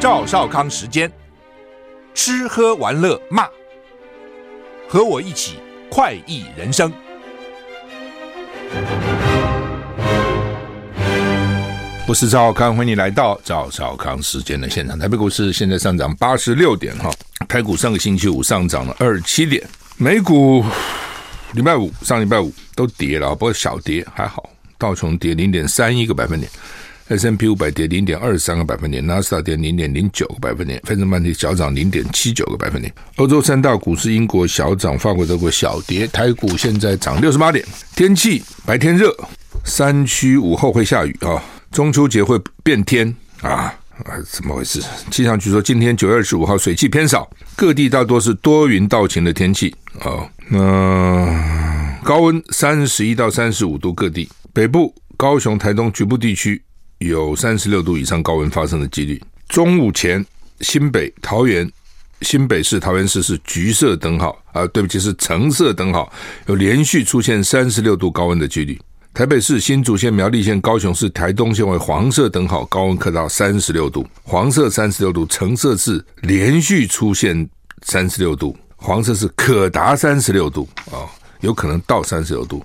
赵少康时间，吃喝玩乐骂，和我一起快意人生。我是赵少康，欢迎你来到赵少康时间的现场。台北股市现在上涨八十六点哈，台股上个星期五上涨了二十七点，美股礼拜五上礼拜五都跌了，不过小跌还好，道琼跌零点三一个百分点。S&P 五百跌零点二三个百分点，纳斯达跌零点零九个百分点，费城半导体小涨零点七九个百分点。欧洲三大股市，英国小涨，法国、德国小跌。台股现在涨六十八点。天气白天热，山区午后会下雨啊。中秋节会变天啊啊？怎么回事？气象局说，今天九月二十五号水汽偏少，各地大多是多云到晴的天气哦。那高温三十一到三十五度，各地北部、高雄、台东局部地区。有三十六度以上高温发生的几率。中午前，新北、桃园、新北市、桃园市是橘色灯号啊，对不起，是橙色灯号，有连续出现三十六度高温的几率。台北市、新竹县、苗栗县、高雄市、台东县为黄色灯号，高温可到三十六度。黄色三十六度，橙色是连续出现三十六度，黄色是可达三十六度啊，有可能到三十六度。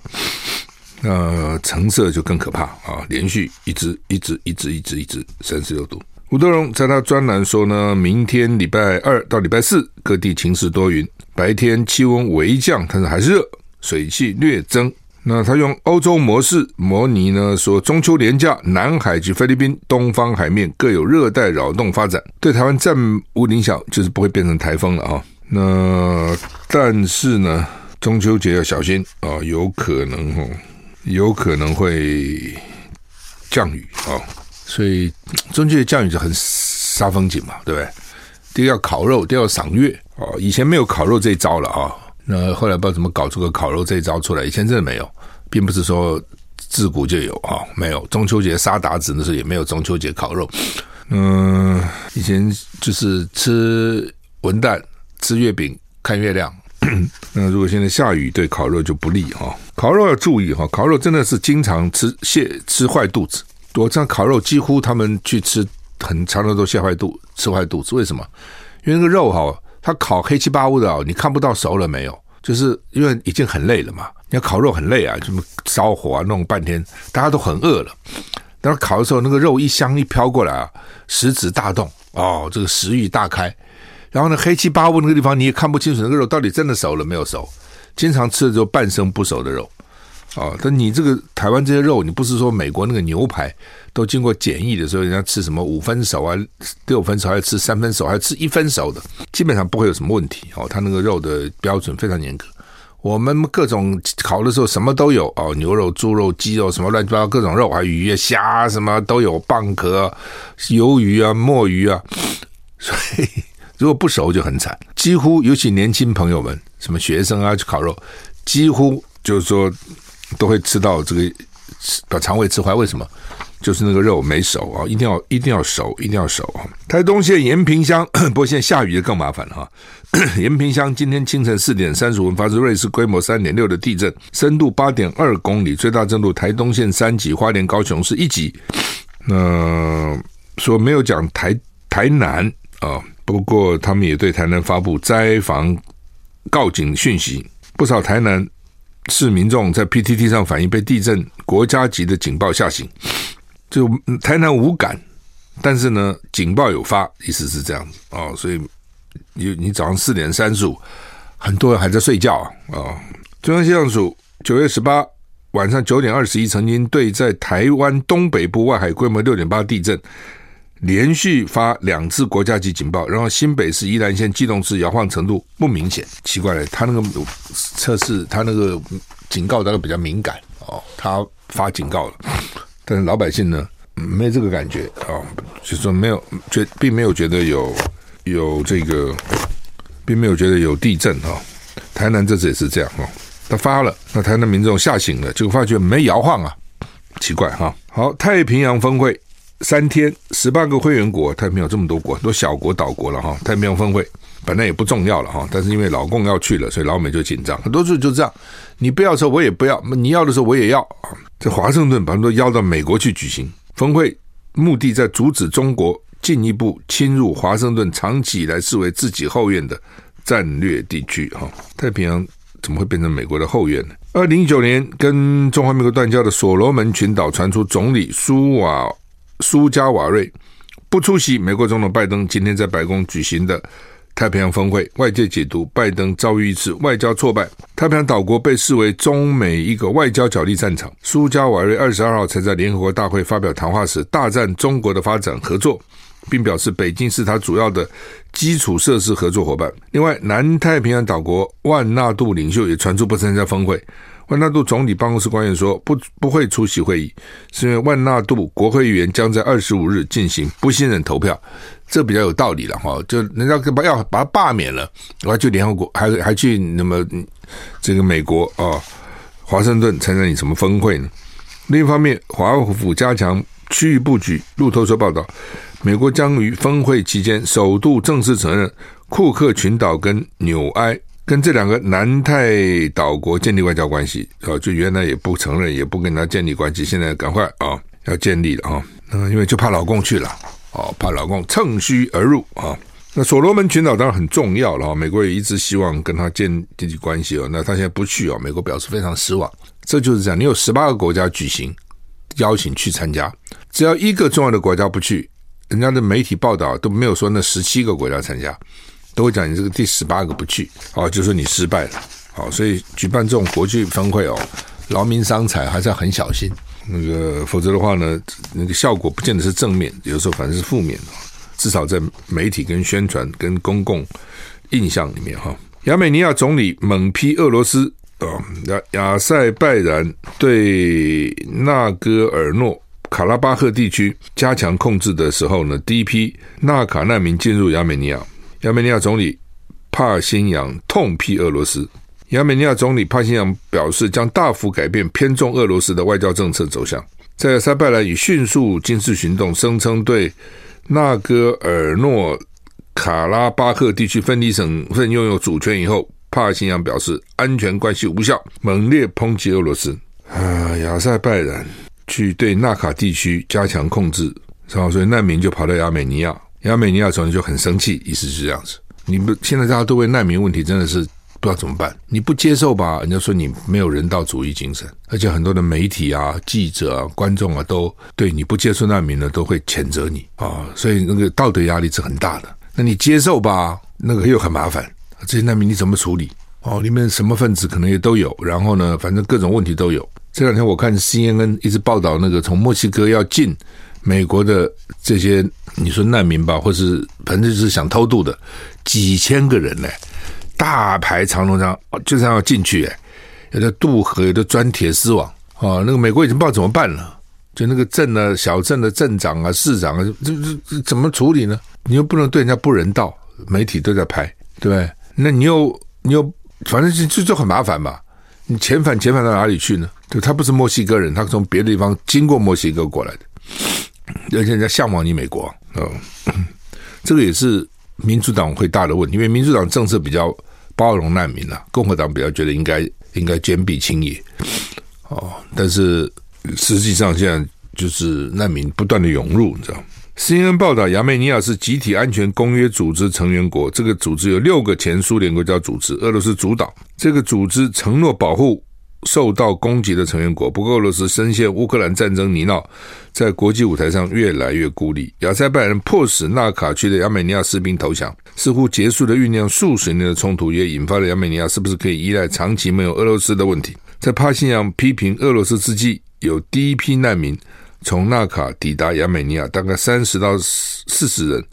那橙色就更可怕啊！连续一直一直一直一直一直三十六度。吴德荣在他专栏说呢，明天礼拜二到礼拜四各地晴时多云，白天气温微降，但是还是热，水汽略增。那他用欧洲模式模拟呢，说中秋连假，南海及菲律宾东方海面各有热带扰动发展，对台湾暂无影响，就是不会变成台风了啊。那但是呢，中秋节要小心啊，有可能哦。有可能会降雨啊，所以中秋节降雨就很杀风景嘛，对不对？第一要烤肉，第二要赏月哦。以前没有烤肉这一招了啊，那后来不知道怎么搞出个烤肉这一招出来，以前真的没有，并不是说自古就有啊，没有。中秋节杀韃子的时候也没有中秋节烤肉，嗯，以前就是吃文旦，吃月饼，看月亮。那如果现在下雨，对烤肉就不利哈。烤肉要注意哈，烤肉真的是经常吃泻吃坏肚子。我这样烤肉几乎他们去吃很常的都泻坏肚吃坏肚子。为什么？因为那个肉哈，它烤黑漆八乌的，你看不到熟了没有？就是因为已经很累了嘛。你要烤肉很累啊，什么烧火啊，弄半天，大家都很饿了。但是烤的时候，那个肉一香一飘过来啊，食指大动哦，这个食欲大开。然后呢，黑漆八乌那个地方你也看不清楚那个肉到底真的熟了没有熟，经常吃的就半生不熟的肉，哦！但你这个台湾这些肉，你不是说美国那个牛排都经过检疫的时候，人家吃什么五分熟啊、六分熟，还吃三分熟，还吃一分熟的，基本上不会有什么问题哦。他那个肉的标准非常严格。我们各种烤的时候什么都有哦，牛肉、猪肉、鸡肉什么乱七八糟各种肉，还有鱼、虾什么都有，蚌壳、鱿鱼啊、墨鱼啊，所以。如果不熟就很惨，几乎尤其年轻朋友们，什么学生啊去烤肉，几乎就是说都会吃到这个把肠胃吃坏。为什么？就是那个肉没熟啊，一定要一定要熟，一定要熟啊！台东县延平乡，不过现在下雨就更麻烦了哈。延平乡今天清晨四点三十五分发生瑞士规模三点六的地震，深度八点二公里，最大震度台东县三级，花莲高雄是一级。那说没有讲台台南啊。不过，他们也对台南发布灾防告警讯息，不少台南市民众在 PTT 上反映被地震国家级的警报吓醒，就台南无感，但是呢，警报有发，意思是这样子哦，所以你你早上四点三十五，很多人还在睡觉啊。哦，中央气象署九月十八晚上九点二十一，曾经对在台湾东北部外海规模六点八地震。连续发两次国家级警报，然后新北市宜兰县基隆市摇晃程度不明显，奇怪了，他那个测试他那个警告大概比较敏感哦，他发警告了，但是老百姓呢没这个感觉哦，就说没有觉，并没有觉得有有这个，并没有觉得有地震哈、哦。台南这次也是这样哈、哦，他发了，那台南民众吓醒了，结果发觉没摇晃啊，奇怪哈、好，太平洋峰会。三天，十八个会员国，太平洋这么多国，很多小国岛国了哈。太平洋峰会本来也不重要了哈，但是因为老共要去了，所以老美就紧张。很多事就这样，你不要的时候我也不要，你要的时候我也要啊。在华盛顿把他们都邀到美国去举行峰会，目的在阻止中国进一步侵入华盛顿长期以来视为自己后院的战略地区。哈，太平洋怎么会变成美国的后院呢？二零一九年跟中华民国断交的所罗门群岛传出总理苏瓦苏加瓦瑞不出席美国总统拜登今天在白宫举行的太平洋峰会，外界解读拜登遭遇一次外交挫败。太平洋岛国被视为中美一个外交角力战场。苏加瓦瑞二十二号才在联合国大会发表谈话时，大赞中国的发展合作，并表示北京是他主要的基础设施合作伙伴。另外，南太平洋岛国万纳度领袖也传出不参加峰会。万纳度总理办公室官员说不，不会出席会议，是因为万纳度国会议员将在二十五日进行不信任投票，这比较有道理了哈。就人家把要把他罢免了，我还去联合国，还还去那么这个美国啊，华盛顿参加你什么峰会呢？另一方面，华府加强区域布局。路透社报道，美国将于峰会期间首度正式承认库克群岛跟纽埃。跟这两个南太岛国建立外交关系啊，就原来也不承认，也不跟他建立关系，现在赶快啊要建立了啊，因为就怕老共去了哦，怕老共趁虚而入啊。那所罗门群岛当然很重要了，美国也一直希望跟他建建立关系哦。那他现在不去哦，美国表示非常失望。这就是这样，你有十八个国家举行邀请去参加，只要一个重要的国家不去，人家的媒体报道都没有说那十七个国家参加。都会讲你这个第十八个不去，哦，就说你失败了，好，所以举办这种国际峰会哦，劳民伤财，还是要很小心，那个否则的话呢，那个效果不见得是正面，有时候反正是负面，至少在媒体跟宣传跟公共印象里面哈。亚美尼亚总理猛批俄罗斯啊，亚亚塞拜然对纳戈尔诺卡拉巴赫地区加强控制的时候呢，第一批纳卡难民进入亚美尼亚。亚美尼亚总理帕辛扬痛批俄罗斯。亚美尼亚总理帕辛扬表示，将大幅改变偏重俄罗斯的外交政策走向。在塞拜然以迅速军事行动声称对纳戈尔诺卡拉巴赫地区分离省份拥有主权以后，帕辛扬表示安全关系无效，猛烈抨击俄罗斯。啊，亚塞拜然去对纳卡地区加强控制，然后所以难民就跑到亚美尼亚。亚美尼亚总理就很生气，意思是这样子。你不现在大家都为难民问题真的是不知道怎么办？你不接受吧，人家说你没有人道主义精神，而且很多的媒体啊、记者啊、观众啊，都对你不接受难民呢，都会谴责你啊。所以那个道德压力是很大的。那你接受吧，那个又很麻烦。这些难民你怎么处理？哦，里面什么分子可能也都有。然后呢，反正各种问题都有。这两天我看 CNN 一直报道那个从墨西哥要进。美国的这些你说难民吧，或是反正就是想偷渡的几千个人呢，大排长龙这样，就这样要进去哎，有的渡河，有的钻铁丝网啊。那个美国已经不知道怎么办了，就那个镇呢、小镇的镇长啊、市长啊，这这怎么处理呢？你又不能对人家不人道，媒体都在拍，对不对？那你又你又反正就就就很麻烦嘛。你遣返遣返到哪里去呢？对，他不是墨西哥人，他从别的地方经过墨西哥过来的。而且人家向往你美国哦，这个也是民主党会大的问题，因为民主党政策比较包容难民啊，共和党比较觉得应该应该坚壁清野哦。但是实际上现在就是难民不断的涌入，你知道？CNN 报道，亚美尼亚是集体安全公约组织成员国，这个组织有六个前苏联国家组织，俄罗斯主导。这个组织承诺保护。受到攻击的成员国，不过俄罗斯深陷乌克兰战争泥淖，在国际舞台上越来越孤立。亚塞拜然迫使纳卡区的亚美尼亚士兵投降，似乎结束了酝酿数十年的冲突，也引发了亚美尼亚是不是可以依赖长期没有俄罗斯的问题。在帕辛扬批评俄罗斯之际，有第一批难民从纳卡抵达亚美尼亚，大概三十到四十人，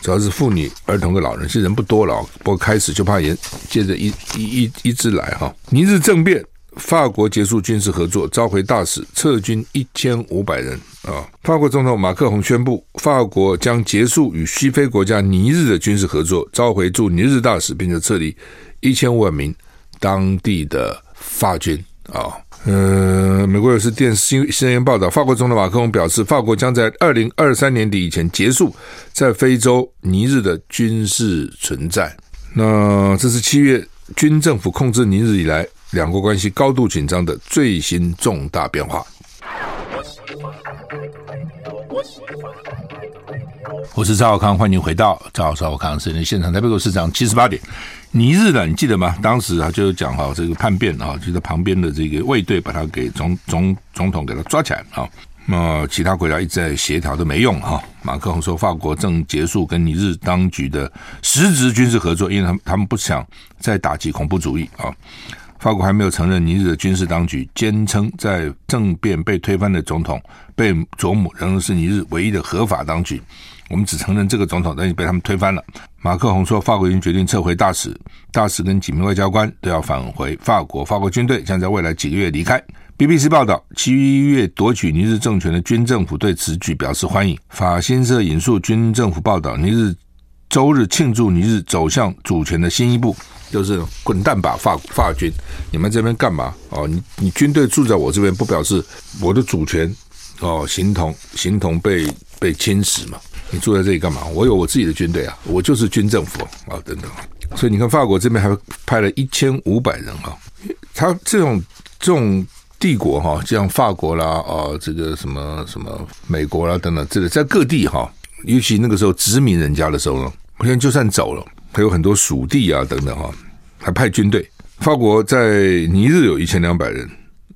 主要是妇女、儿童和老人，其实人不多了。不过开始就怕也接着一一一一直来哈。尼日政变。法国结束军事合作，召回大使，撤军一千五百人啊！法国总统马克宏宣布，法国将结束与西非国家尼日的军事合作，召回驻尼日大使，并且撤离一千五百名当地的法军啊。呃，美国有线电视新新闻报道，法国总统马克龙表示，法国将在二零二三年底以前结束在非洲尼日的军事存在。那这是七月军政府控制尼日以来。两国关系高度紧张的最新重大变化。我是赵少康，欢迎回到赵少康时间现场。台北股市涨七十八点，尼日的你记得吗？当时啊就讲哈，这个叛变啊，就在旁边的这个卫队把他给总总总统给他抓起来啊。那其他国家一直在协调都没用哈。马克宏说，法国正结束跟尼日当局的实质军事合作，因为他们他们不想再打击恐怖主义啊。法国还没有承认尼日的军事当局，坚称在政变被推翻的总统贝佐姆仍然是尼日唯一的合法当局。我们只承认这个总统，但是被他们推翻了。马克宏说，法国已经决定撤回大使，大使跟几名外交官都要返回法国。法国军队将在未来几个月离开。BBC 报道，七月夺取尼日政权的军政府对此举表示欢迎。法新社引述军政府报道，尼日周日庆祝尼日走向主权的新一步。就是滚蛋吧，法法军！你们这边干嘛？哦，你你军队住在我这边，不表示我的主权哦，形同形同被被侵蚀嘛？你住在这里干嘛？我有我自己的军队啊，我就是军政府啊，等等。所以你看，法国这边还派了一千五百人啊，他这种这种帝国哈，像法国啦，哦，这个什么什么美国啦等等，这个在各地哈，尤其那个时候殖民人家的时候呢，我现在就算走了。还有很多属地啊，等等哈，还派军队。法国在尼日有一千两百人，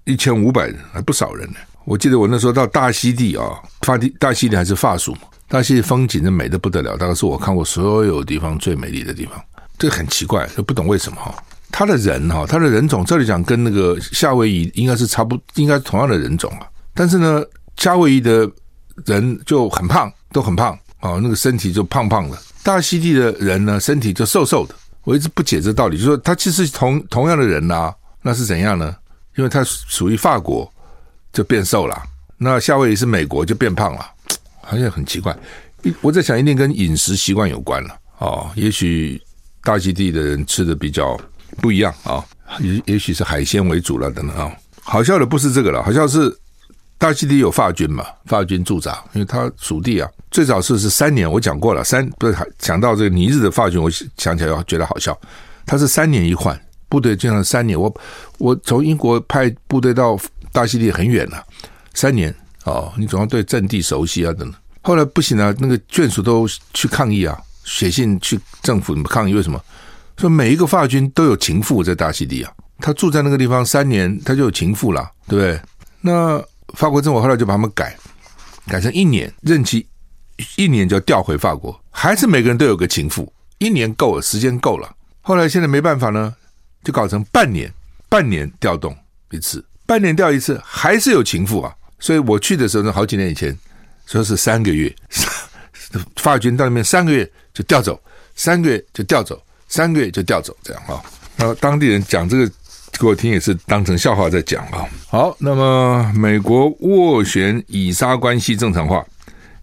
一千五百人，还不少人呢。我记得我那时候到大溪地啊，法地大溪地还是法属嘛，大溪地风景真美得不得了，大概是我看过所有地方最美丽的地方。这很奇怪，就不懂为什么哈。他的人哈，他的人种，这里讲跟那个夏威夷应该是差不，应该同样的人种啊。但是呢，夏威夷的人就很胖，都很胖啊，那个身体就胖胖的。大溪地的人呢，身体就瘦瘦的。我一直不解这道理，就是说他其实同同样的人呐、啊，那是怎样呢？因为他属于法国，就变瘦了；那夏威夷是美国，就变胖了，好像很奇怪。我在想，一定跟饮食习惯有关了哦。也许大溪地的人吃的比较不一样啊，也也许是海鲜为主了等等啊。好笑的不是这个了，好笑是。大溪地有法军嘛？法军驻扎，因为他属地啊。最早是是三年，我讲过了，三不是讲到这个尼日的法军，我想起来觉得好笑。他是三年一换部队，经常三年。我我从英国派部队到大溪地很远了，三年哦，你总要对阵地熟悉啊等等。后来不行了，那个眷属都去抗议啊，写信去政府抗议，为什么？说每一个法军都有情妇在大溪地啊，他住在那个地方三年，他就有情妇了，对不对？那。法国政府后来就把他们改，改成一年任期，一年就调回法国，还是每个人都有个情妇，一年够了，时间够了。后来现在没办法呢，就搞成半年，半年调动一次，半年调一次，还是有情妇啊。所以我去的时候呢，好几年以前，说是三个月，法军到那边三个月就调走，三个月就调走，三个月就调走，这样啊。然后当地人讲这个。给我听也是当成笑话在讲啊。好，那么美国斡旋以沙关系正常化，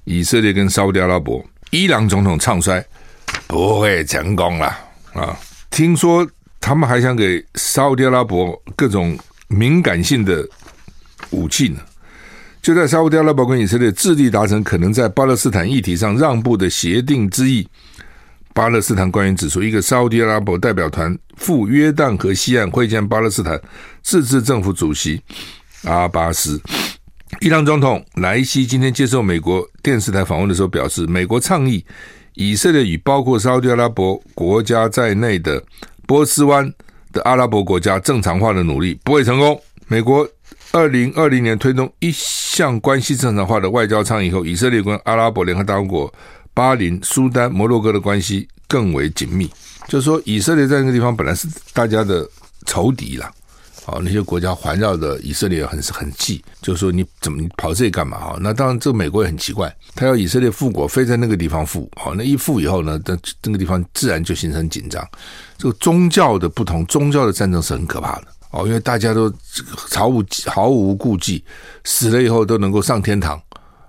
以色列跟沙乌地阿拉伯、伊朗总统唱衰，不会成功了啊！听说他们还想给沙乌地阿拉伯各种敏感性的武器呢。就在沙乌地阿拉伯跟以色列致力达成可能在巴勒斯坦议题上让步的协定之意。巴勒斯坦官员指出，一个沙乌地阿拉伯代表团赴约旦河西岸会见巴勒斯坦自治政府主席阿巴斯。伊朗总统莱西今天接受美国电视台访问的时候表示，美国倡议以色列与包括沙乌地阿拉伯国家在内的波斯湾的阿拉伯国家正常化的努力不会成功。美国二零二零年推动一项关系正常化的外交倡议后，以色列跟阿拉伯联合大公国。巴林、苏丹、摩洛哥的关系更为紧密，就是说，以色列在那个地方本来是大家的仇敌啦，啊，那些国家环绕着以色列很很忌，就是说你怎么你跑这里干嘛？啊？那当然，这个美国也很奇怪，他要以色列复国，非在那个地方复，好，那一复以后呢，那那个地方自然就形成紧张。这个宗教的不同，宗教的战争是很可怕的。哦，因为大家都毫无毫无顾忌，死了以后都能够上天堂。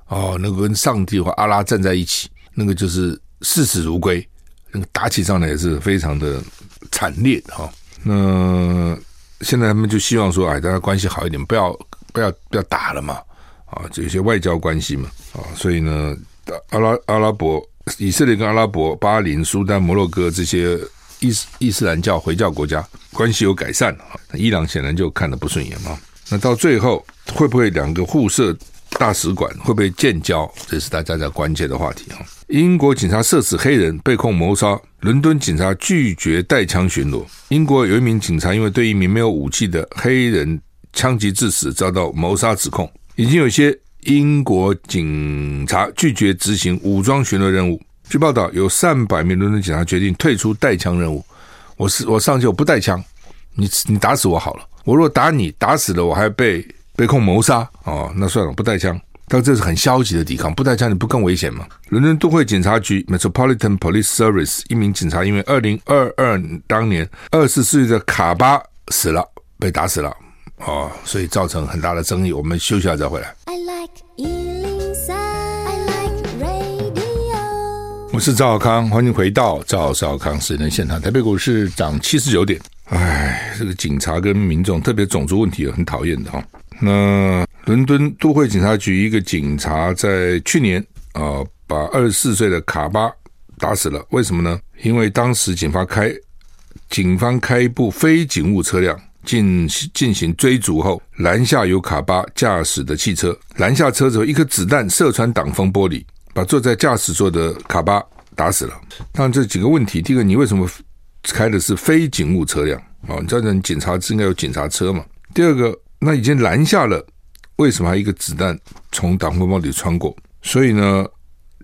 哦，能够跟上帝或阿拉站在一起。那个就是视死如归，那个打起仗来也是非常的惨烈哈。那现在他们就希望说，哎，大家关系好一点，不要不要不要打了嘛，啊，就有些外交关系嘛，啊，所以呢，阿拉阿拉伯、以色列跟阿拉伯、巴林、苏丹、摩洛哥这些伊斯伊斯兰教回教国家关系有改善啊。那伊朗显然就看得不顺眼嘛。那到最后会不会两个互设？大使馆会不会建交？这是大家的关键的话题啊。英国警察射死黑人，被控谋杀。伦敦警察拒绝带枪巡逻。英国有一名警察因为对一名没有武器的黑人枪击致死，遭到谋杀指控。已经有些英国警察拒绝执行武装巡逻任务。据报道，有上百名伦敦警察决定退出带枪任务。我是我上去我不带枪，你你打死我好了。我若打你打死了，我还被被控谋杀哦，那算了，不带枪。但这是很消极的抵抗，不带枪你不更危险吗？伦敦都会警察局 （Metropolitan Police Service） 一名警察因为二零二二当年二十四岁的卡巴死了，被打死了哦，所以造成很大的争议。我们休息下再回来。I like 103, I like radio。我是赵小康，欢迎回到赵少康时间现场。台北股市涨七十九点。哎，这个警察跟民众，特别种族问题很讨厌的哈。那伦敦都会警察局一个警察在去年啊、把二十四岁的卡巴打死了。为什么呢？因为当时警方开警方开一部非警务车辆进进行追逐后，拦下由卡巴驾驶的汽车，拦下车之后，一颗子弹射穿挡风玻璃，把坐在驾驶座的卡巴打死了。当然，这几个问题，第一个，你为什么开的是非警务车辆啊？你知道，警察是应该有警察车嘛？第二个。那已经拦下了，为什么还一个子弹从挡风玻璃穿过？所以呢，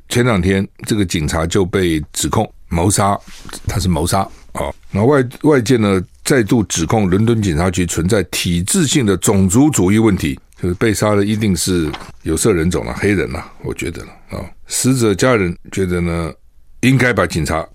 前两天这个警察就被指控谋杀，他是谋杀啊。那外外界呢再度指控伦敦警察局存在体制性的种族主义问题，就是被杀的一定是有色人种了，黑人了，我觉得了啊。死者家人觉得呢，应该把警察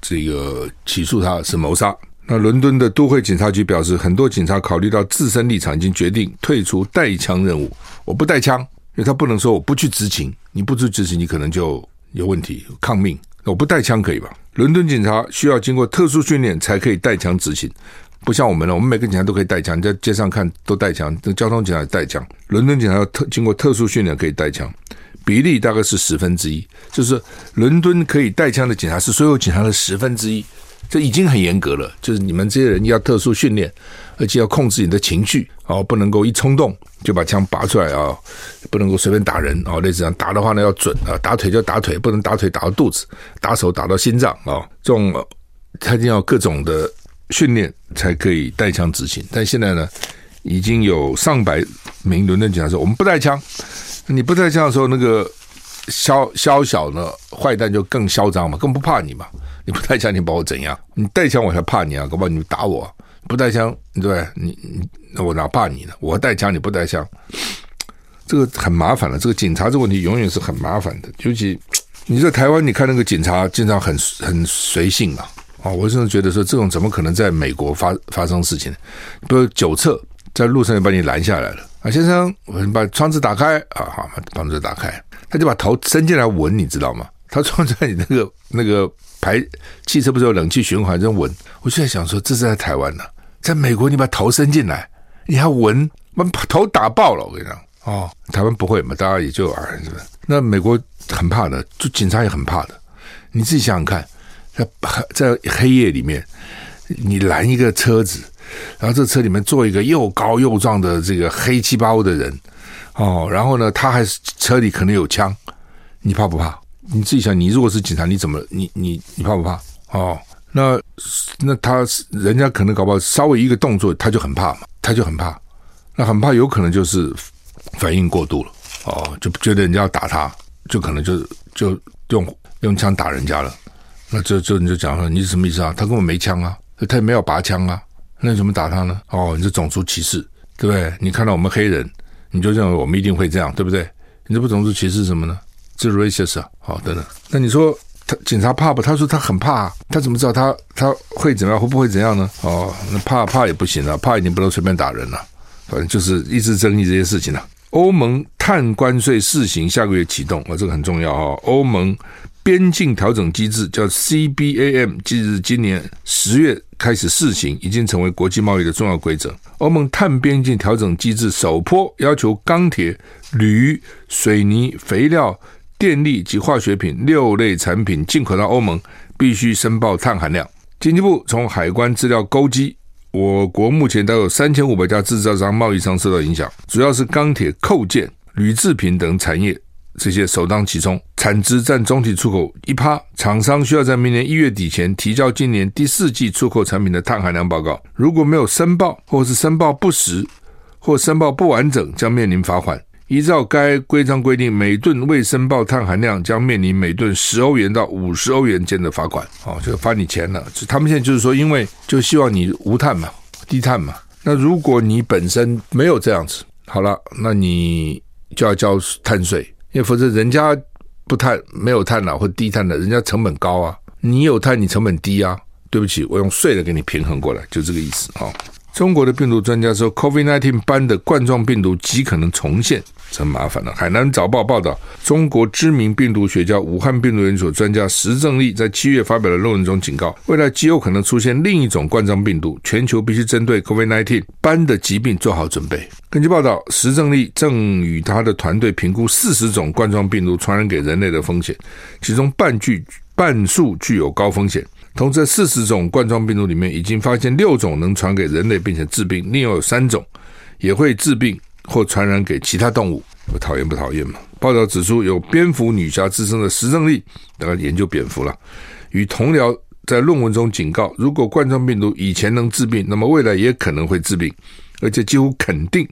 这个起诉他是谋杀。那伦敦的都会警察局表示，很多警察考虑到自身立场，已经决定退出带枪任务。我不带枪，因为他不能说我不去执勤，你不去执勤，你可能就有问题，抗命。我不带枪可以吧？伦敦警察需要经过特殊训练才可以带枪执勤，不像我们了，我们每个警察都可以带枪，你在街上看都带枪，这交通警察也带枪。伦敦警察要特经过特殊训练可以带枪，比例大概是十分之一，就是伦敦可以带枪的警察是所有警察的十分之一。这已经很严格了，就是你们这些人要特殊训练，而且要控制你的情绪哦，不能够一冲动就把枪拔出来啊，不能够随便打人哦，类似这样打的话呢要准啊，打腿就打腿，不能打腿打到肚子，打手打到心脏啊，这种他一定要各种的训练才可以带枪执勤。但现在呢，已经有上百名伦敦警察说我们不带枪，你不带枪的时候，那个宵宵小的坏蛋就更嚣张嘛，更不怕你嘛。你不带枪，你把我怎样？你带枪，我才怕你啊！搞不好你打我，不带枪，对？你你，我哪怕你呢？我带枪，你不带枪，这个很麻烦了。这个警察这个问题永远是很麻烦的。尤其你在台湾，你看那个警察经常很很随性嘛。啊，我真的觉得说，这种怎么可能在美国发发生事情？比如酒测在路上就把你拦下来了啊，先生，我把窗子打开啊，好，把窗子打开，他就把头伸进来闻，你知道吗？他撞在你那个那个排汽车不是有冷气循环这闻，我就在想说，这是在台湾呢，在美国你把头伸进来，你还闻，把头打爆了。我跟你讲，哦，台湾不会嘛，大家也就啊，是不是？那美国很怕的，就警察也很怕的。你自己想想看，在在黑夜里面，你拦一个车子，然后这车里面坐一个又高又壮的这个黑漆包的人，哦，然后呢，他还是车里可能有枪，你怕不怕？你自己想，你如果是警察，你怎么，你你你怕不怕？哦，那那他人家可能搞不好稍微一个动作，他就很怕嘛，他就很怕，那很怕，有可能就是反应过度了，哦，就觉得人家要打他，就可能就就用用枪打人家了。那这这你就讲说，你是什么意思啊？他根本没枪啊，他也没有拔枪啊，那你怎么打他呢？哦，你是种族歧视，对不对？你看到我们黑人，你就认为我们一定会这样，对不对？你这不种族歧视什么呢？这 racist 啊，好，等等。那你说他警察怕不？他说他很怕，他怎么知道他他会怎么样？会不会怎样呢？哦，那怕怕也不行了，怕已经不能随便打人了。反正就是一直争议这些事情了。欧盟碳关税试行下个月启动，啊，这个很重要啊。欧盟边境调整机制叫 CBAM，即日今年十月开始试行，已经成为国际贸易的重要规则。欧盟碳边境调整机制首波要求钢铁、铝、水泥、肥料。电力及化学品六类产品进口到欧盟，必须申报碳含量。经济部从海关资料勾稽，我国目前都有三千五百家制造商、贸易商受到影响，主要是钢铁扣件、铝制品等产业。这些首当其冲，产值占总体出口一趴。厂商需要在明年一月底前提交今年第四季出口产品的碳含量报告。如果没有申报，或是申报不实，或申报不完整，将面临罚款。依照该规章规定，每吨未申报碳含量将面临每吨十欧元到五十欧元间的罚款。哦，就罚你钱了。他们现在就是说，因为就希望你无碳嘛，低碳嘛。那如果你本身没有这样子，好了，那你就要交碳税。因为否则人家不碳没有碳了或低碳的，人家成本高啊，你有碳你成本低啊，对不起，我用税的给你平衡过来，就这个意思啊。中国的病毒专家说，COVID-19 般的冠状病毒极可能重现。真麻烦了。海南早报报道，中国知名病毒学家、武汉病毒研究所专家石正丽在七月发表的论文中警告，未来极有可能出现另一种冠状病毒，全球必须针对 COVID-19 般的疾病做好准备。根据报道，石正丽正与他的团队评估四十种冠状病毒传染给人类的风险，其中半具半数具有高风险。同这四十种冠状病毒里面，已经发现六种能传给人类并且致病，另有三种也会致病。或传染给其他动物，我讨厌不讨厌嘛？报道指出，有蝙蝠女侠之称的石正丽，当然研究蝙蝠了，与同僚在论文中警告，如果冠状病毒以前能致病，那么未来也可能会致病，而且几乎肯定，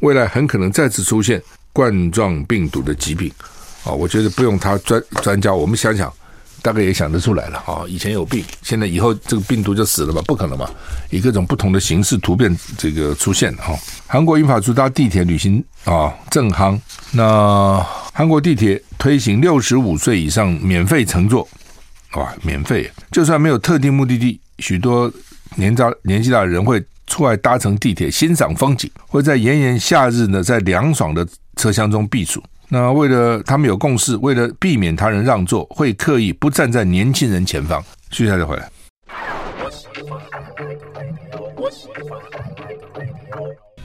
未来很可能再次出现冠状病毒的疾病。啊，我觉得不用他专专家，我们想想。大概也想得出来了啊！以前有病，现在以后这个病毒就死了吧？不可能吧？以各种不同的形式突变这个出现哈。韩国英法租搭地铁旅行啊，正夯。那韩国地铁推行六十五岁以上免费乘坐，哇，免费！就算没有特定目的地，许多年长年纪大的人会出来搭乘地铁欣赏风景，会在炎炎夏日呢，在凉爽的车厢中避暑。那为了他们有共识，为了避免他人让座，会刻意不站在年轻人前方。继续再回来。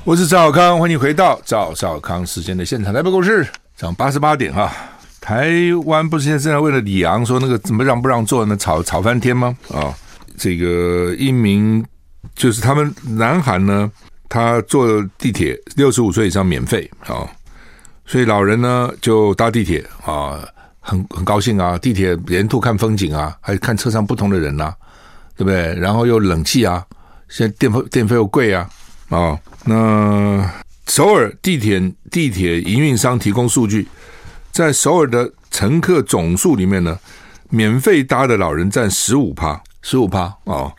我是赵少康，欢迎回到赵少康时间的现场。台北股市涨八十八点哈。台湾不是现在正在为了李昂说那个怎么让不让座呢？吵吵翻天吗？啊，这个一名就是他们南韩呢，他坐地铁六十五岁以上免费啊。所以老人呢就搭地铁啊，很很高兴啊，地铁沿途看风景啊，还看车上不同的人呐、对不对？然后又冷气啊，现在电费电费又贵啊，啊，那首尔地铁地铁营运商提供数据，在首尔的乘客总数里面呢，免费搭的老人占十五趴，十五趴啊，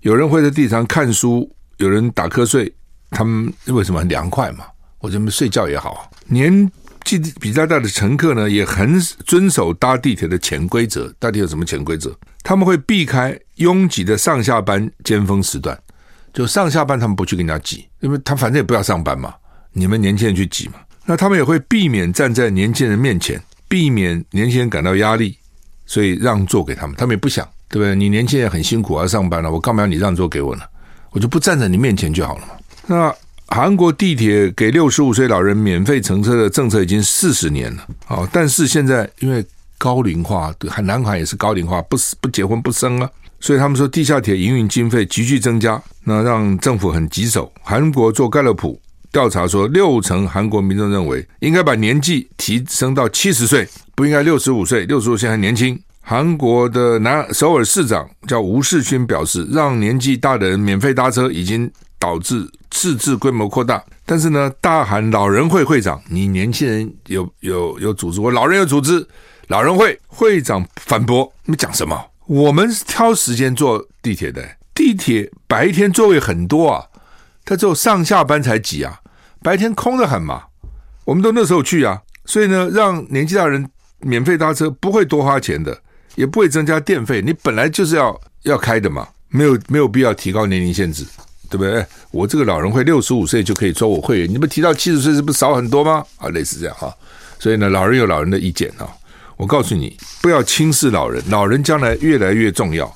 有人会在地上看书，有人打瞌睡，他们为什么很凉快嘛？我这么睡觉也好，年纪比较大的乘客呢，也很遵守搭地铁的潜规则。到底有什么潜规则？他们会避开拥挤的上下班尖峰时段，就上下班他们不去跟人家挤，因为他反正也不要上班嘛。你们年轻人去挤嘛。那他们也会避免站在年轻人面前，避免年轻人感到压力，所以让座给他们。他们也不想，对不对？你年轻人很辛苦要上班了，我干嘛要你让座给我呢？我就不站在你面前就好了嘛。那。韩国地铁给六十五岁老人免费乘车的政策已经四十年了，啊，但是现在因为高龄化，对，南韩也是高龄化，不不结婚不生啊，所以他们说地下铁营运经费急剧增加，那让政府很棘手。韩国做盖勒普调查说，六成韩国民众认为应该把年纪提升到七十岁，不应该六十五岁，六十五岁还年轻。韩国的南首尔市长叫吴世勋表示，让年纪大的人免费搭车已经导致。自治规模扩大，但是呢，大喊老人会会长，你年轻人有有有组织，我老人有组织，老人会会长反驳，你们讲什么？我们是挑时间坐地铁的，地铁白天座位很多啊，他只有上下班才挤啊，白天空得很嘛，我们都那时候去啊，所以呢，让年纪大人免费搭车不会多花钱的，也不会增加电费，你本来就是要要开的嘛，没有没有必要提高年龄限制。对不对？我这个老人会六十五岁就可以做我会员，你们提到七十岁是不少很多吗？啊，类似这样哈。所以呢，老人有老人的意见啊。我告诉你，不要轻视老人，老人将来越来越重要。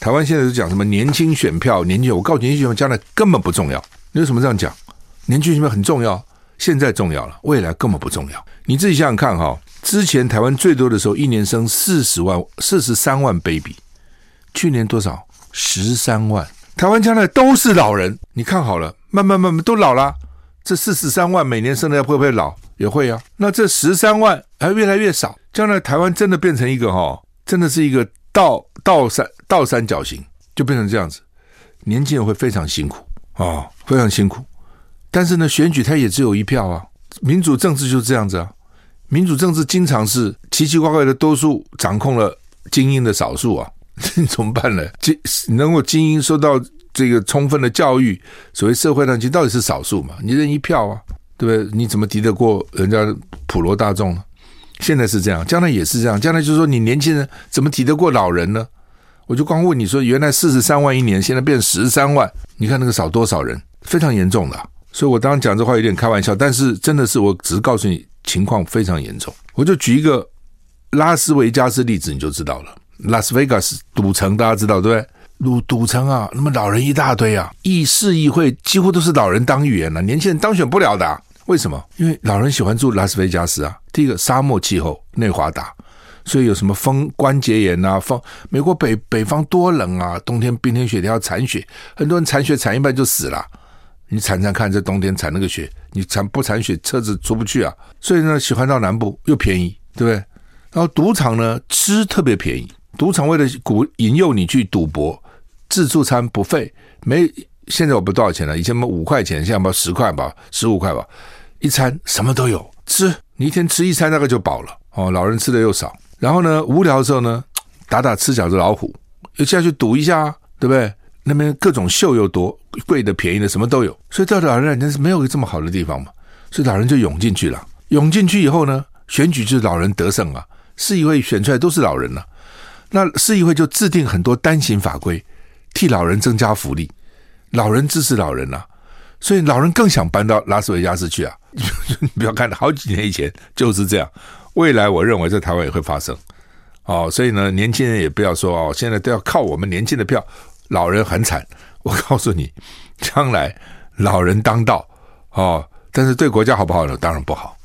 台湾现在是讲什么年轻选票？年轻，我告诉你，年轻选票将来根本不重要。你为什么这样讲？年轻选票很重要，现在重要了，未来根本不重要。你自己想想看哈，之前台湾最多的时候，一年生四十万、四十三万 baby，去年多少？十三万。台湾将来都是老人，你看好了，慢慢慢慢都老了。这四十三万每年生的会不会老？也会啊。那这十三万还越来越少，将来台湾真的变成一个哈、哦，真的是一个倒倒三倒三角形，就变成这样子，年轻人会非常辛苦啊、非常辛苦。但是呢，选举它也只有一票啊，民主政治就是这样子啊，民主政治经常是奇奇怪怪的多数掌控了精英的少数啊，你 怎么办呢？精能够精英受到。这个充分的教育，所谓社会上其实到底是少数嘛？你认一票啊，对不对？你怎么敌得过人家普罗大众呢？现在是这样，将来也是这样。将来就是说，你年轻人怎么敌得过老人呢？我就光问你说，原来四十三万一年，现在变十三万，你看那个少多少人，非常严重的。所以我当时讲这话有点开玩笑，但是真的是，我只是告诉你情况非常严重。我就举一个拉斯维加斯例子，你就知道了。拉斯维加斯赌城，大家知道对不对？赌赌城啊，那么老人一大堆啊，议事议会几乎都是老人当议员了，年轻人当选不了的。为什么？因为老人喜欢住拉斯维加斯啊。第一个沙漠气候，内华达，所以有什么风关节炎啊，风美国北北方多冷啊，冬天冰天雪地要铲雪，很多人铲雪铲一半就死了。你铲铲看，这冬天铲那个雪，你铲不铲雪，车子出不去啊。所以呢，喜欢到南部又便宜，对不对？然后赌场呢，吃特别便宜，赌场为了鼓引诱你去赌博。自助餐不费，没现在我不多少钱了，以前我们五块钱，现在不十块吧，十五块吧，一餐什么都有，吃你一天吃一餐大概就饱了哦。老人吃的又少，然后呢，无聊的时候呢，打打吃饺子老虎，又下去赌一下，对不对？那边各种秀又多，贵的便宜的什么都有，所以到老人那是没有这么好的地方嘛，所以老人就涌进去了。涌进去以后呢，选举就是老人得胜啊，市议会选出来都是老人了，那市议会就制定很多单行法规。替老人增加福利，老人支持老人啊，所以老人更想搬到拉斯维加斯去啊！你 不要看，好几年以前就是这样。未来我认为在台湾也会发生哦，所以呢，年轻人也不要说哦，现在都要靠我们年轻的票，老人很惨。我告诉你，将来老人当道哦，但是对国家好不好呢？当然不好。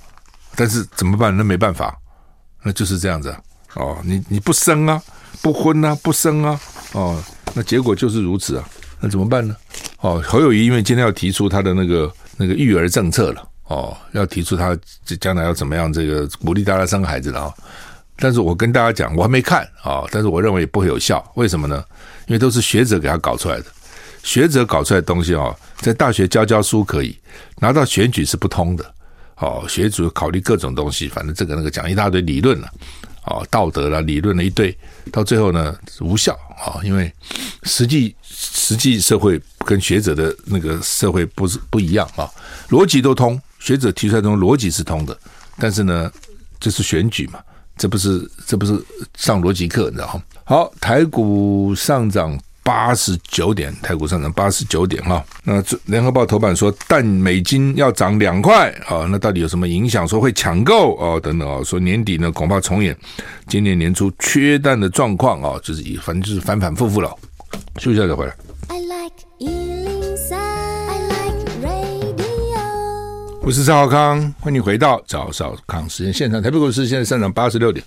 但是怎么办？那没办法，那就是这样子哦。你你不生啊，不婚啊，不生啊，哦。那结果就是如此啊，那怎么办呢？哦，侯友谊因为今天要提出他的那个那个育儿政策了，哦，要提出他将来要怎么样这个鼓励大家生孩子了啊。但是我跟大家讲，我还没看啊，但是我认为不会有效。为什么呢？因为都是学者给他搞出来的，学者搞出来的东西啊，在大学教教书可以，拿到选举是不通的。哦，学主考虑各种东西，反正这个那个讲一大堆理论了。啊，道德啦，理论了一堆，到最后呢无效啊，因为实际实际社会跟学者的那个社会不是不一样啊，逻辑都通，学者提出来的逻辑是通的，但是呢，这是选举嘛，这不是这不是上逻辑课，你知道吗？好，台股上涨。八十九点，台股上涨八十九点哈。那联合报头版说，但美金要涨两块啊，那到底有什么影响？说会抢购哦，等等哦，说年底呢恐怕重演今年年初缺蛋的状况啊，就是以反正就是反反复复了。休息一下再回来。I like 103, I like radio。我是赵少康，欢迎回到赵少康时间现场。台北股市现在上涨八十六点。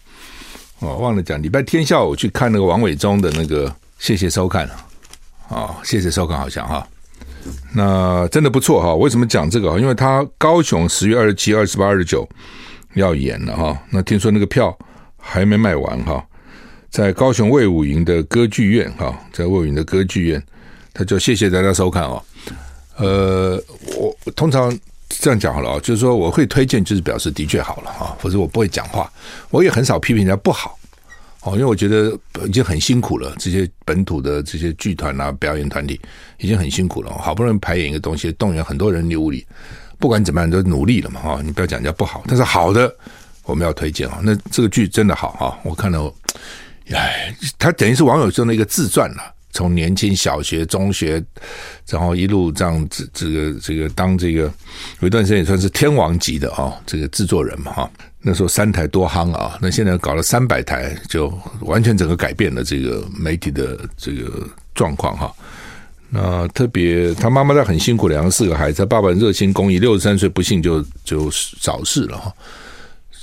哦，忘了讲，礼拜天下午去看那个王伟忠的那个。谢谢收看啊！哦，谢谢收看，好像哈，那真的不错哈。为什么讲这个？因为他高雄十月二十七、二十八、二十九要演了哈。那听说那个票还没卖完哈，在高雄魏武营的歌剧院哈，在魏武营的歌剧院，他就谢谢大家收看哦。呃，我通常这样讲好了啊，就是说我会推荐，就是表示的确好了哈，否则我不会讲话。我也很少批评人家不好。哦，因为我觉得已经很辛苦了，这些本土的这些剧团啊、表演团体已经很辛苦了，好不容易排演一个东西，动员很多人力物力，不管怎么样都努力了嘛，哈，你不要讲人家不好，但是好的我们要推荐啊，那这个剧真的好哈，我看到，哎，他等于是王友忠的一个自传了。从年轻小学、中学，然后一路这样子，这个这个当这个有一段时间也算是天王级的啊，这个制作人嘛哈。那时候三台多夯啊，那现在搞了三百台，就完全整个改变了这个媒体的这个状况哈。那特别他妈妈在很辛苦，两个四个孩子，他爸爸热心公益，六十三岁不幸就就早逝了哈。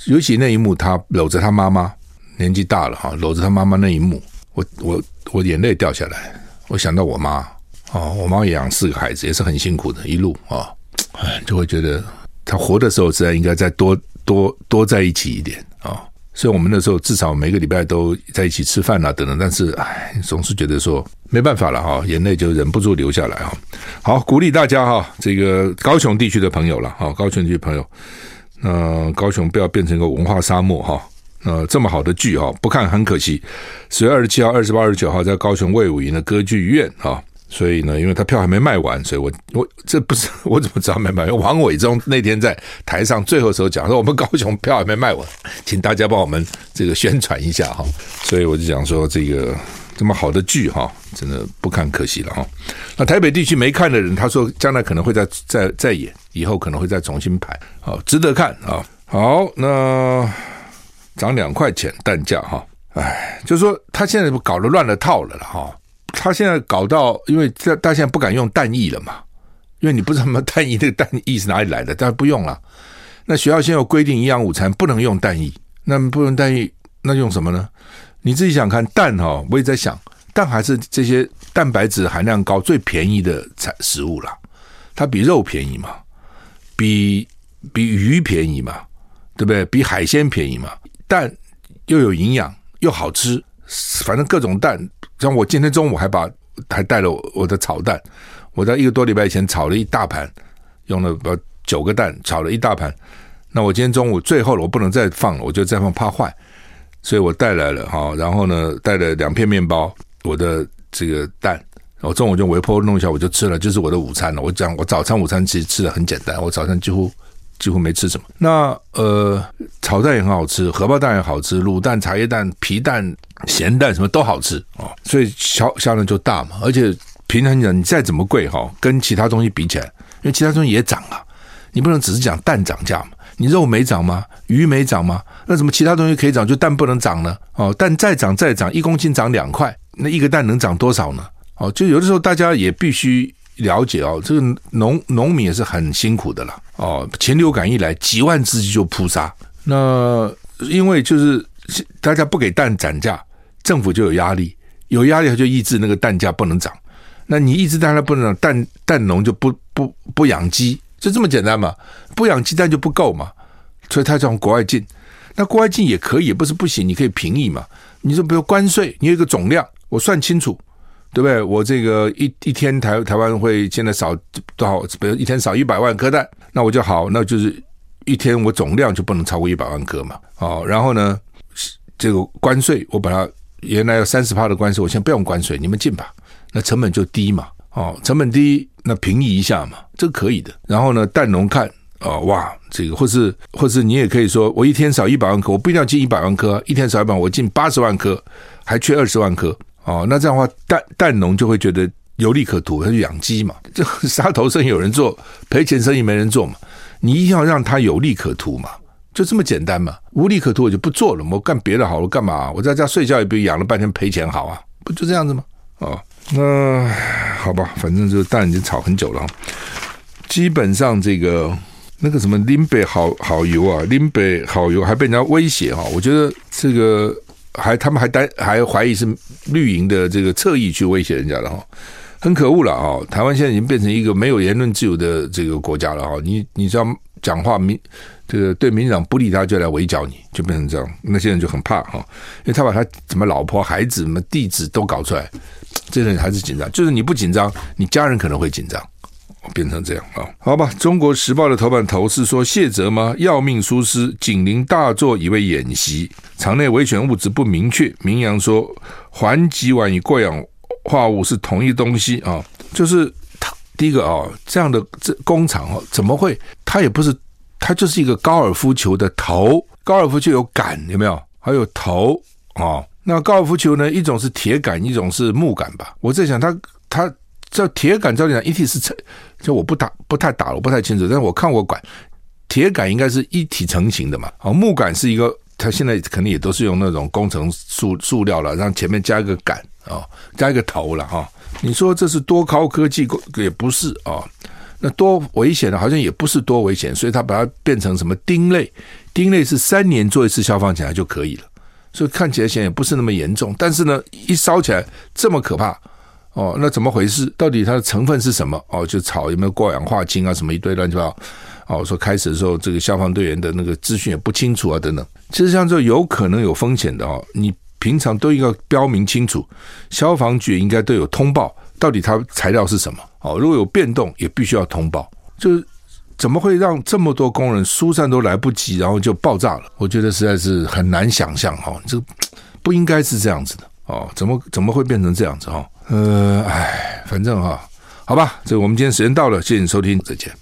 尤其那一幕，他搂着他妈妈，年纪大了哈，搂着他妈妈那一幕。我我我眼泪掉下来，我想到我妈哦，我妈也养四个孩子，也是很辛苦的，一路啊，哎，就会觉得她活的时候，自然应该再多多多在一起一点啊。哦所以我们那时候至少每个礼拜都在一起吃饭啊等等，但是唉，总是觉得说没办法了哈，眼泪就忍不住流下来哈。好，鼓励大家哈，这个高雄地区的朋友了哈，高雄地区朋友，那高雄不要变成一个文化沙漠哈。呃，这么好的剧哈，不看很可惜。十月二十七号、二十八、二十九号在高雄魏武营的歌剧院哈。所以呢，因为他票还没卖完，所以我我这不是我怎么知道没卖完？王伟忠那天在台上最后时候讲说，我们高雄票还没卖完，请大家帮我们这个宣传一下哈。所以我就讲说，这个这么好的剧哈，真的不看可惜了哈。那台北地区没看的人，他说将来可能会再再再演，以后可能会再重新排，好值得看啊。好，那涨两块钱蛋价哈，哎，就是说他现在搞得乱了套了了哈。他现在搞到，因为他他现在不敢用蛋液了嘛，因为你不知道什么蛋液，这个蛋液是哪里来的，但不用了。那学校现在有规定，营养午餐不能用蛋液，那不能蛋液，那用什么呢？你自己想看蛋哈、我也在想，蛋还是这些蛋白质含量高、最便宜的产食物了。它比肉便宜嘛，比比鱼便宜嘛，对不对？比海鲜便宜嘛。蛋又有营养又好吃，反正各种蛋。像我今天中午还把还带了我的炒蛋，我在一个多礼拜以前炒了一大盘，用了把九个蛋炒了一大盘。那我今天中午最后了，我不能再放了，我就再放怕坏，所以我带来了哈。然后呢，带了两片面包，我的这个蛋，我中午就微波弄一下，我就吃了，就是我的午餐了。我讲我早餐午餐其实吃的很简单，我早餐几乎。几乎没吃什么。那呃，炒蛋也很好吃，荷包蛋也好吃，卤蛋、茶叶蛋、皮蛋、咸蛋什么都好吃哦。所以销销量就大嘛。而且平衡讲，你再怎么贵哈，跟其他东西比起来，因为其他东西也涨啊，你不能只是讲蛋涨价嘛。你肉没涨吗？鱼没涨吗？那怎么其他东西可以涨，就蛋不能涨呢？哦，蛋再涨再涨，一公斤涨两块，那一个蛋能涨多少呢？哦，就有的时候大家也必须。了解哦，这个农农民也是很辛苦的了哦。禽流感一来，几万只鸡就扑杀。那因为就是大家不给蛋涨价，政府就有压力，有压力他就抑制那个蛋价不能涨。那你抑制蛋价不能涨，蛋蛋农就不不不养鸡，就这么简单嘛。不养鸡蛋就不够嘛，所以他从国外进。那国外进也可以，不是不行，你可以平抑嘛。你说比如关税，你有一个总量，我算清楚。对不对？我这个一一天台台湾会现在少多少？比如一天少一百万颗蛋，那我就好，那就是一天我总量就不能超过一百万颗嘛。哦，然后呢，这个关税我把它原来有三十趴的关税，我先不用关税，你们进吧，那成本就低嘛。哦，成本低，那平移一下嘛，这个可以的。然后呢，蛋农看哦，哇，这个或是或是你也可以说，我一天少一百万颗，我不一定要进一百万颗，一天少一百万，我进八十万颗，还缺二十万颗。哦，那这样的话，蛋蛋农就会觉得有利可图，他就养鸡嘛。这 杀头生意有人做，赔钱生意没人做嘛。你一定要让他有利可图嘛，就这么简单嘛。无利可图我就不做了，我干别的好了，干嘛？我在家睡觉也比养了半天赔钱好啊，不就这样子吗？哦，那好吧，反正就是蛋已经炒很久了。基本上这个那个什么林北好好油啊，林北好油还被人家威胁哈，我觉得这个。还他们还担还怀疑是绿营的这个侧翼去威胁人家了哈，很可恶了哈！台湾现在已经变成一个没有言论自由的这个国家了哈！你你只要讲话民这个对民进党不利，他就来围剿你，就变成这样。那些人就很怕哈，因为他把他什么老婆孩子什么地址都搞出来，这些人还是紧张。就是你不紧张，你家人可能会紧张。变成这样啊？好吧，《中国时报》的头版头是说谢泽吗？要命疏失，警铃大作以为演习，场内危险物质不明确。明扬说环己烷与过氧化物是同一东西啊，就是他第一个啊，这样的这工厂啊，怎么会？它也不是，它就是一个高尔夫球的头，高尔夫球有杆有没有？还有头啊？那高尔夫球呢？一种是铁杆，一种是木杆吧？我在想，它它。这铁杆照理讲一体是成，就我不打不太打了，我不太清楚。但是我看过管铁杆应该是一体成型的嘛。哦，木杆是一个，它现在肯定也都是用那种工程塑塑料了，让前面加一个杆啊，加一个头了哈。你说这是多高科技？也不是啊。那多危险的，好像也不是多危险。所以它把它变成什么丁类？丁类是三年做一次消防检查就可以了，所以看起来显然也不是那么严重。但是呢，一烧起来这么可怕。哦，那怎么回事？到底它的成分是什么？哦，就炒有没有过氧化氢啊，什么一堆乱七八糟哦，说开始的时候这个消防队员的那个资讯也不清楚啊，等等。其实像这有可能有风险的哦，你平常都应该标明清楚，消防局应该都有通报，到底它材料是什么哦，如果有变动也必须要通报。就是怎么会让这么多工人疏散都来不及，然后就爆炸了？我觉得实在是很难想象哈，这不应该是这样子的哦，怎么怎么会变成这样子哈？呃，哎，反正哈，好吧，这我们今天时间到了，谢谢你收听，再见。